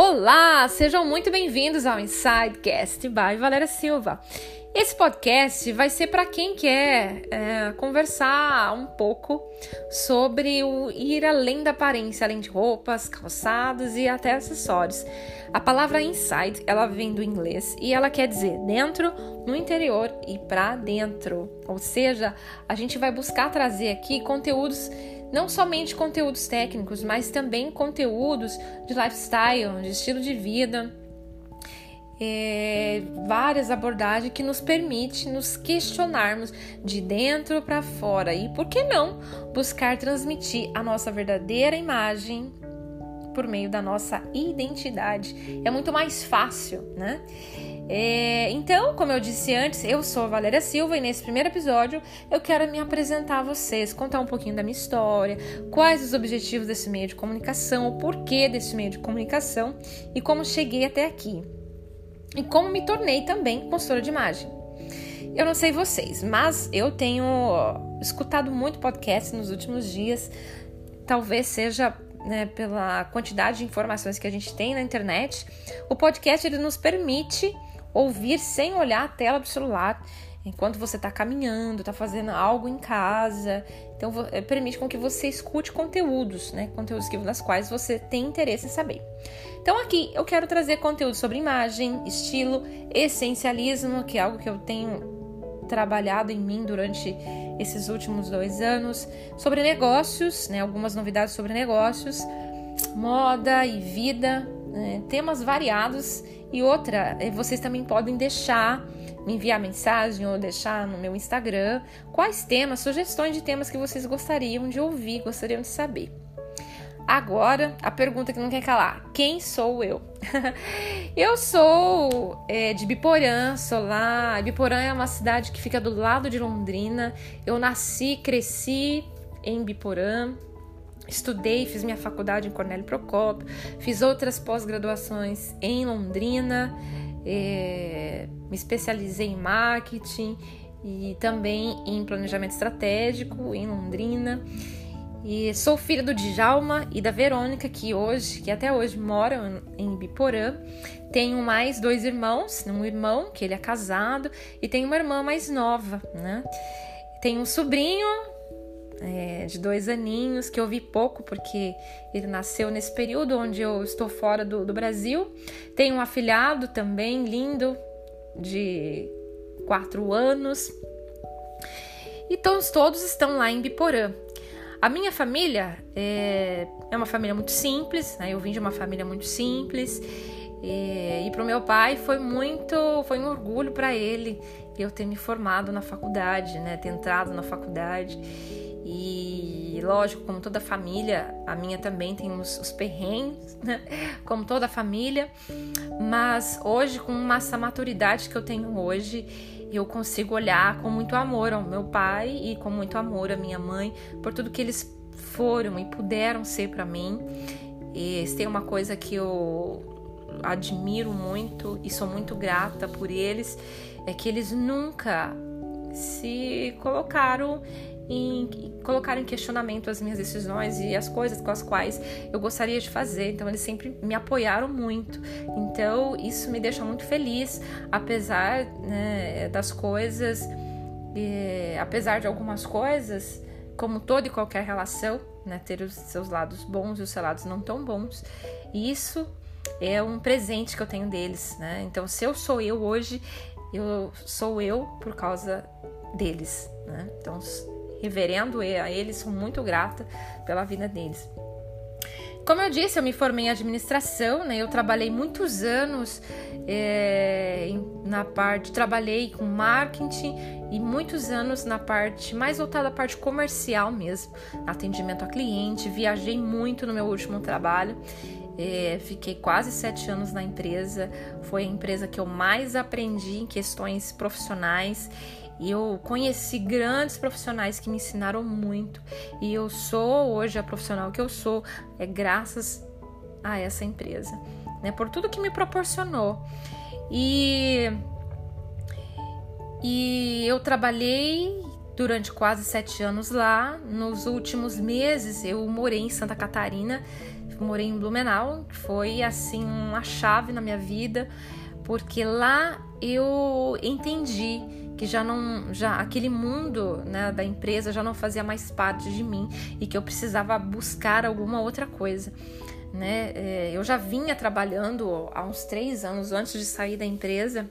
Olá, sejam muito bem-vindos ao Insidecast by Valéria Silva. Esse podcast vai ser para quem quer é, conversar um pouco sobre o ir além da aparência, além de roupas, calçados e até acessórios. A palavra inside, ela vem do inglês e ela quer dizer dentro, no interior e para dentro. Ou seja, a gente vai buscar trazer aqui conteúdos não somente conteúdos técnicos, mas também conteúdos de lifestyle, de estilo de vida, é, várias abordagens que nos permite nos questionarmos de dentro para fora e por que não buscar transmitir a nossa verdadeira imagem por meio da nossa identidade. É muito mais fácil, né? É, então, como eu disse antes, eu sou a Valéria Silva e nesse primeiro episódio eu quero me apresentar a vocês, contar um pouquinho da minha história, quais os objetivos desse meio de comunicação, o porquê desse meio de comunicação e como cheguei até aqui. E como me tornei também consultora de imagem. Eu não sei vocês, mas eu tenho escutado muito podcast nos últimos dias. Talvez seja né, pela quantidade de informações que a gente tem na internet. O podcast ele nos permite ouvir sem olhar a tela do celular enquanto você está caminhando, está fazendo algo em casa. Então, eh, permite com que você escute conteúdos, né? Conteúdos das quais você tem interesse em saber. Então, aqui eu quero trazer conteúdo sobre imagem, estilo, essencialismo, que é algo que eu tenho trabalhado em mim durante esses últimos dois anos, sobre negócios, né? Algumas novidades sobre negócios, moda e vida, né? temas variados e outra, eh, vocês também podem deixar, me enviar mensagem ou deixar no meu Instagram quais temas, sugestões de temas que vocês gostariam de ouvir, gostariam de saber. Agora, a pergunta que não quer calar: quem sou eu? eu sou é, de Biporã, sou lá. Biporã é uma cidade que fica do lado de Londrina. Eu nasci, cresci em Biporã, Estudei, fiz minha faculdade em Cornélio Procópio, fiz outras pós-graduações em Londrina, é, me especializei em marketing e também em planejamento estratégico em Londrina. E sou filha do Djalma e da Verônica, que hoje, que até hoje moram em Biporã. Tenho mais dois irmãos, um irmão que ele é casado e tenho uma irmã mais nova, né? Tenho um sobrinho é, de dois aninhos, que eu vi pouco porque ele nasceu nesse período onde eu estou fora do, do Brasil. Tenho um afilhado também lindo, de quatro anos. E todos, estão lá em Biporã. A minha família é, é uma família muito simples, né? eu vim de uma família muito simples. E, e para o meu pai foi muito, foi um orgulho para ele eu ter me formado na faculdade, né, ter entrado na faculdade. E lógico, como toda família, a minha também tem os, os perrengues, né? Como toda família. Mas hoje, com essa maturidade que eu tenho hoje, eu consigo olhar com muito amor ao meu pai e com muito amor à minha mãe por tudo que eles foram e puderam ser para mim. E tem uma coisa que eu admiro muito e sou muito grata por eles, é que eles nunca se colocaram em colocar em questionamento as minhas decisões e as coisas com as quais eu gostaria de fazer. Então, eles sempre me apoiaram muito. Então, isso me deixa muito feliz, apesar né, das coisas, e, apesar de algumas coisas, como toda e qualquer relação, né, ter os seus lados bons e os seus lados não tão bons. E isso é um presente que eu tenho deles, né? Então, se eu sou eu hoje, eu sou eu por causa deles, né? Então, reverendo a eles, sou muito grata pela vida deles. Como eu disse, eu me formei em administração, né? Eu trabalhei muitos anos é, na parte, trabalhei com marketing e muitos anos na parte mais voltada à parte comercial mesmo, atendimento a cliente. Viajei muito no meu último trabalho. É, fiquei quase sete anos na empresa. Foi a empresa que eu mais aprendi em questões profissionais e eu conheci grandes profissionais que me ensinaram muito. E eu sou hoje a profissional que eu sou, é graças a essa empresa, né? Por tudo que me proporcionou. E, e eu trabalhei durante quase sete anos lá. Nos últimos meses eu morei em Santa Catarina, morei em Blumenau, que foi assim uma chave na minha vida, porque lá eu entendi que já não já aquele mundo né, da empresa já não fazia mais parte de mim e que eu precisava buscar alguma outra coisa né é, eu já vinha trabalhando há uns três anos antes de sair da empresa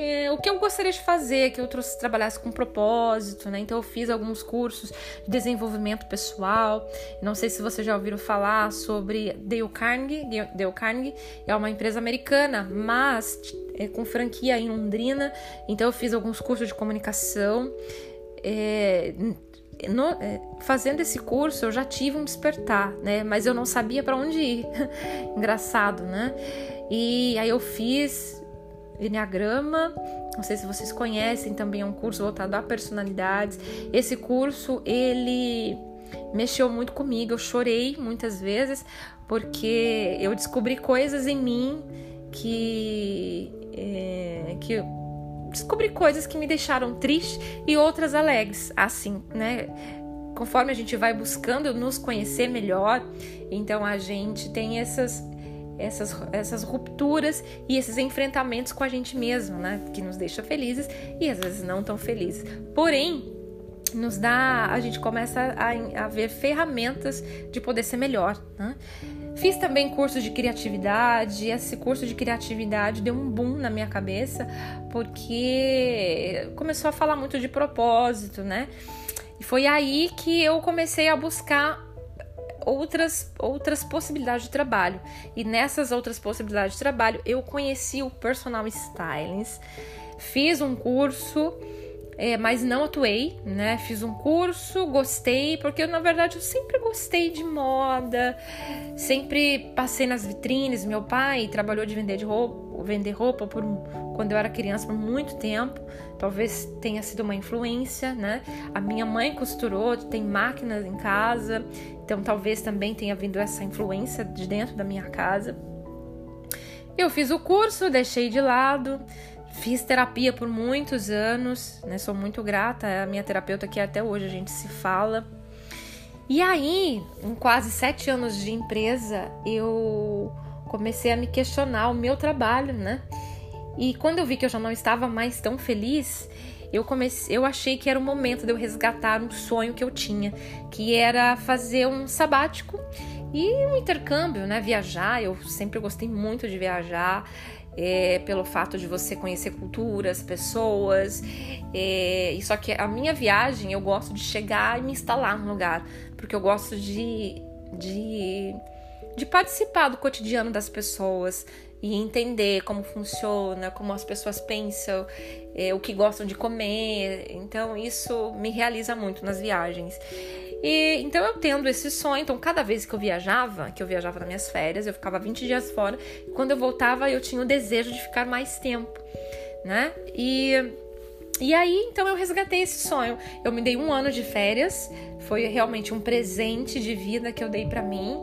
é, o que eu gostaria de fazer, que eu trouxe, trabalhasse com propósito, né? Então eu fiz alguns cursos de desenvolvimento pessoal. Não sei se vocês já ouviram falar sobre Dale Carnegie. Dale Carnegie é uma empresa americana, mas é com franquia em Londrina. Então eu fiz alguns cursos de comunicação. É, no, é, fazendo esse curso eu já tive um despertar, né? Mas eu não sabia para onde ir. Engraçado, né? E aí eu fiz Enneagrama. Não sei se vocês conhecem, também é um curso voltado a personalidades. Esse curso, ele mexeu muito comigo. Eu chorei muitas vezes porque eu descobri coisas em mim que é, que descobri coisas que me deixaram triste e outras alegres, assim, né? Conforme a gente vai buscando nos conhecer melhor, então a gente tem essas essas, essas rupturas e esses enfrentamentos com a gente mesmo, né? Que nos deixa felizes e às vezes não tão felizes. Porém, nos dá, a gente começa a, a ver ferramentas de poder ser melhor, né? Fiz também curso de criatividade. Esse curso de criatividade deu um boom na minha cabeça, porque começou a falar muito de propósito, né? E foi aí que eu comecei a buscar outras, outras possibilidades de trabalho. E nessas outras possibilidades de trabalho, eu conheci o personal stylist, fiz um curso é, mas não atuei, né? Fiz um curso, gostei, porque eu, na verdade eu sempre gostei de moda, sempre passei nas vitrines. Meu pai trabalhou de vender de roupa, vender roupa por quando eu era criança por muito tempo. Talvez tenha sido uma influência, né? A minha mãe costurou, tem máquinas em casa, então talvez também tenha vindo essa influência de dentro da minha casa. Eu fiz o curso, deixei de lado, Fiz terapia por muitos anos, né? Sou muito grata à minha terapeuta que até hoje a gente se fala. E aí, em quase sete anos de empresa, eu comecei a me questionar o meu trabalho, né? E quando eu vi que eu já não estava mais tão feliz, eu comecei, eu achei que era o momento de eu resgatar um sonho que eu tinha, que era fazer um sabático e um intercâmbio, né? Viajar. Eu sempre gostei muito de viajar é, pelo fato de você conhecer culturas, pessoas. É, só que a minha viagem eu gosto de chegar e me instalar no lugar, porque eu gosto de, de, de participar do cotidiano das pessoas e entender como funciona, como as pessoas pensam, é, o que gostam de comer. Então isso me realiza muito nas viagens. E então eu tendo esse sonho, então cada vez que eu viajava, que eu viajava nas minhas férias, eu ficava 20 dias fora, e quando eu voltava eu tinha o desejo de ficar mais tempo, né? E e aí, então eu resgatei esse sonho. Eu me dei um ano de férias, foi realmente um presente de vida que eu dei para mim.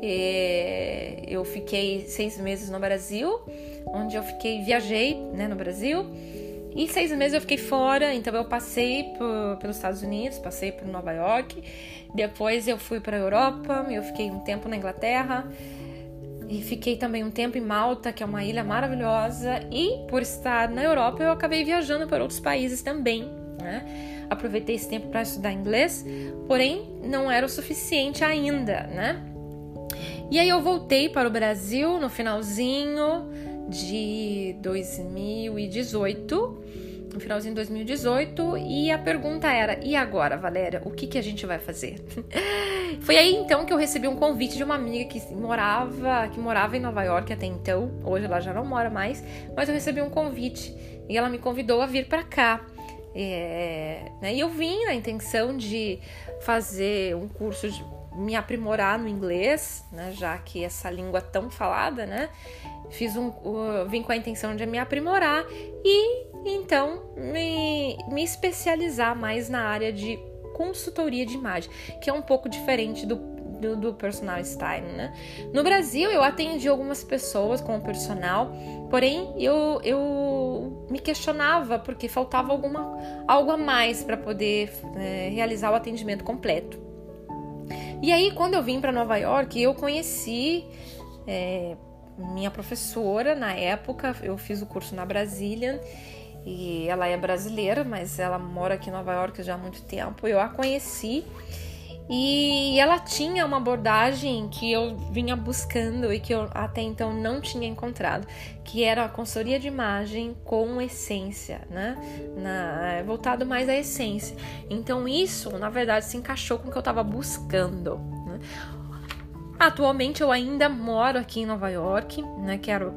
E eu fiquei seis meses no Brasil, onde eu fiquei, viajei, né, no Brasil. E seis meses eu fiquei fora, então eu passei por, pelos Estados Unidos, passei por Nova York, depois eu fui para a Europa, eu fiquei um tempo na Inglaterra e fiquei também um tempo em Malta, que é uma ilha maravilhosa. E por estar na Europa, eu acabei viajando para outros países também, né? Aproveitei esse tempo para estudar inglês, porém não era o suficiente ainda, né? E aí eu voltei para o Brasil no finalzinho de 2018, no finalzinho de 2018, e a pergunta era: e agora, Valéria, o que, que a gente vai fazer? Foi aí então que eu recebi um convite de uma amiga que morava, que morava em Nova York até então, hoje ela já não mora mais, mas eu recebi um convite e ela me convidou a vir para cá. É, né, e eu vim na intenção de fazer um curso de me aprimorar no inglês, né, já que essa língua tão falada, né? Fiz um, uh, vim com a intenção de me aprimorar e então me, me especializar mais na área de consultoria de imagem, que é um pouco diferente do, do, do personal style, né? No Brasil eu atendi algumas pessoas com o personal, porém eu, eu me questionava porque faltava alguma, algo a mais para poder é, realizar o atendimento completo. E aí, quando eu vim para Nova York, eu conheci é, minha professora na época. Eu fiz o curso na Brasília e ela é brasileira, mas ela mora aqui em Nova York já há muito tempo. Eu a conheci e ela tinha uma abordagem que eu vinha buscando e que eu até então não tinha encontrado, que era a consultoria de imagem com essência, né? Na, voltado mais à essência. Então isso, na verdade, se encaixou com o que eu estava buscando. Né? Atualmente eu ainda moro aqui em Nova York, né? Quero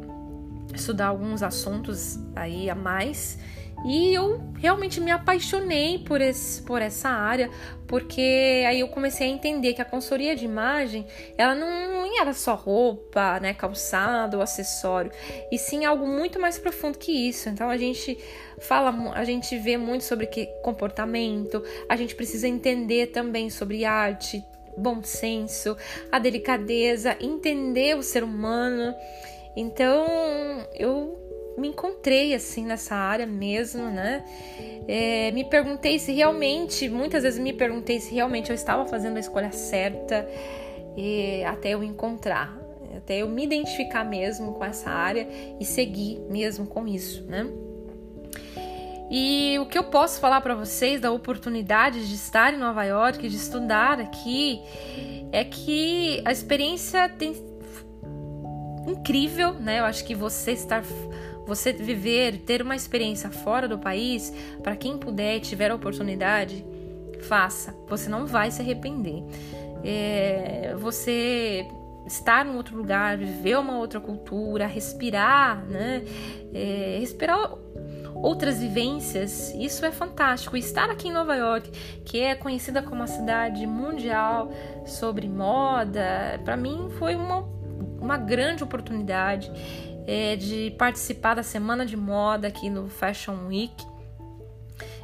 estudar alguns assuntos aí a mais e eu realmente me apaixonei por, esse, por essa área, porque aí eu comecei a entender que a consultoria de imagem, ela não era só roupa, né, calçado, acessório, e sim algo muito mais profundo que isso. Então a gente fala, a gente vê muito sobre que comportamento, a gente precisa entender também sobre arte, bom senso, a delicadeza, entender o ser humano. Então eu me encontrei assim nessa área mesmo, né? É, me perguntei se realmente, muitas vezes me perguntei se realmente eu estava fazendo a escolha certa e até eu encontrar, até eu me identificar mesmo com essa área e seguir mesmo com isso, né? E o que eu posso falar para vocês da oportunidade de estar em Nova York, de estudar aqui, é que a experiência tem incrível, né? Eu acho que você estar você viver, ter uma experiência fora do país, para quem puder, tiver a oportunidade, faça. Você não vai se arrepender. É, você estar em outro lugar, viver uma outra cultura, respirar, né? É, respirar outras vivências, isso é fantástico. Estar aqui em Nova York, que é conhecida como uma cidade mundial sobre moda, para mim foi uma, uma grande oportunidade é, de participar da semana de moda aqui no Fashion Week,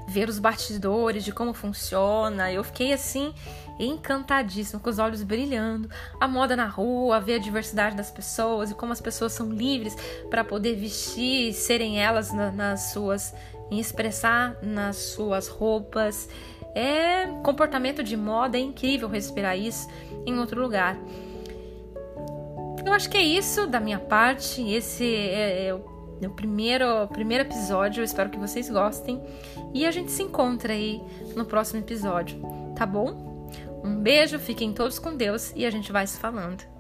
ver os bastidores de como funciona. Eu fiquei assim encantadíssima, com os olhos brilhando. A moda na rua, ver a diversidade das pessoas e como as pessoas são livres para poder vestir, serem elas na, nas suas, em expressar nas suas roupas. É comportamento de moda, é incrível respirar isso em outro lugar. Eu acho que é isso da minha parte. Esse é, é o primeiro, primeiro episódio. Eu espero que vocês gostem. E a gente se encontra aí no próximo episódio, tá bom? Um beijo, fiquem todos com Deus e a gente vai se falando.